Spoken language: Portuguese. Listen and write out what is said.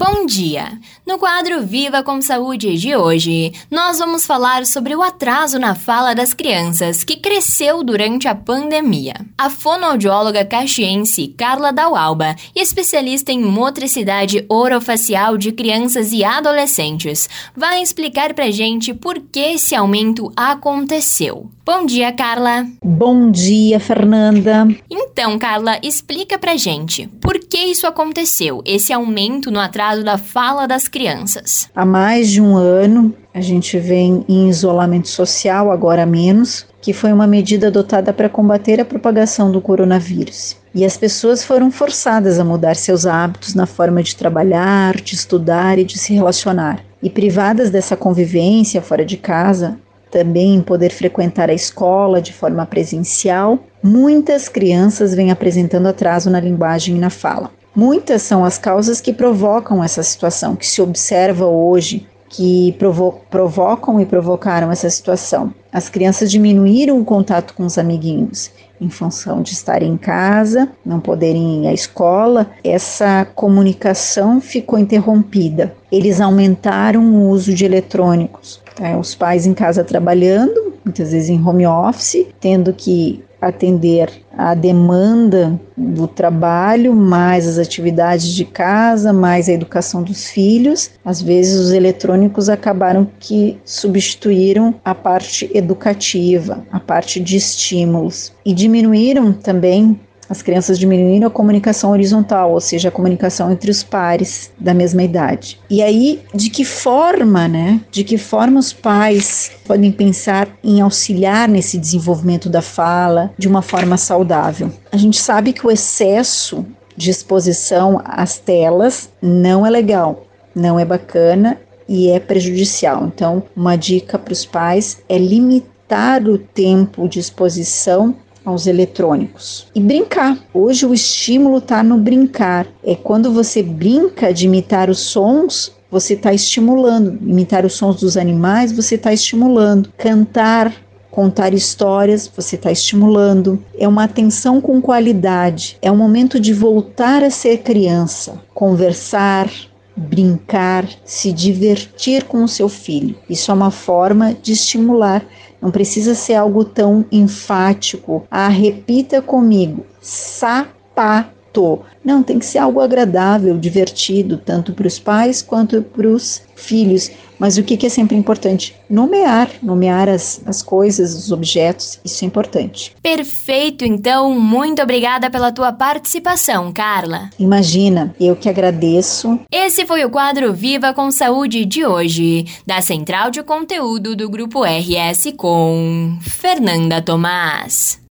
Bom dia! No quadro Viva com Saúde de hoje, nós vamos falar sobre o atraso na fala das crianças que cresceu durante a pandemia. A fonoaudióloga caxiense Carla Daualba, especialista em motricidade orofacial de crianças e adolescentes, vai explicar pra gente por que esse aumento aconteceu. Bom dia, Carla! Bom dia, Fernanda! Então, Carla, explica pra gente por que isso aconteceu, esse aumento no atraso da fala das crianças. Há mais de um ano, a gente vem em isolamento social, agora menos, que foi uma medida adotada para combater a propagação do coronavírus. E as pessoas foram forçadas a mudar seus hábitos na forma de trabalhar, de estudar e de se relacionar. E privadas dessa convivência fora de casa, também poder frequentar a escola de forma presencial, muitas crianças vêm apresentando atraso na linguagem e na fala. Muitas são as causas que provocam essa situação, que se observa hoje, que provo provocam e provocaram essa situação. As crianças diminuíram o contato com os amiguinhos em função de estarem em casa, não poderem ir à escola, essa comunicação ficou interrompida. Eles aumentaram o uso de eletrônicos. Tá? Os pais em casa trabalhando, muitas vezes em home office, tendo que atender a demanda do trabalho, mais as atividades de casa, mais a educação dos filhos. Às vezes os eletrônicos acabaram que substituíram a parte educativa, a parte de estímulos e diminuíram também as crianças diminuíram a comunicação horizontal, ou seja, a comunicação entre os pares da mesma idade. E aí, de que forma, né? De que forma os pais podem pensar em auxiliar nesse desenvolvimento da fala de uma forma saudável? A gente sabe que o excesso de exposição às telas não é legal, não é bacana e é prejudicial. Então, uma dica para os pais é limitar o tempo de exposição aos eletrônicos. E brincar. Hoje o estímulo está no brincar. É quando você brinca de imitar os sons, você está estimulando. Imitar os sons dos animais, você está estimulando. Cantar, contar histórias, você está estimulando. É uma atenção com qualidade. É um momento de voltar a ser criança, conversar, brincar, se divertir com o seu filho. Isso é uma forma de estimular não precisa ser algo tão enfático. Ah, repita comigo: sapato. Não, tem que ser algo agradável, divertido, tanto para os pais quanto para os filhos. Mas o que, que é sempre importante? Nomear, nomear as, as coisas, os objetos, isso é importante. Perfeito, então, muito obrigada pela tua participação, Carla. Imagina, eu que agradeço. Esse foi o quadro Viva com Saúde de hoje, da Central de Conteúdo do Grupo RS com Fernanda Tomás.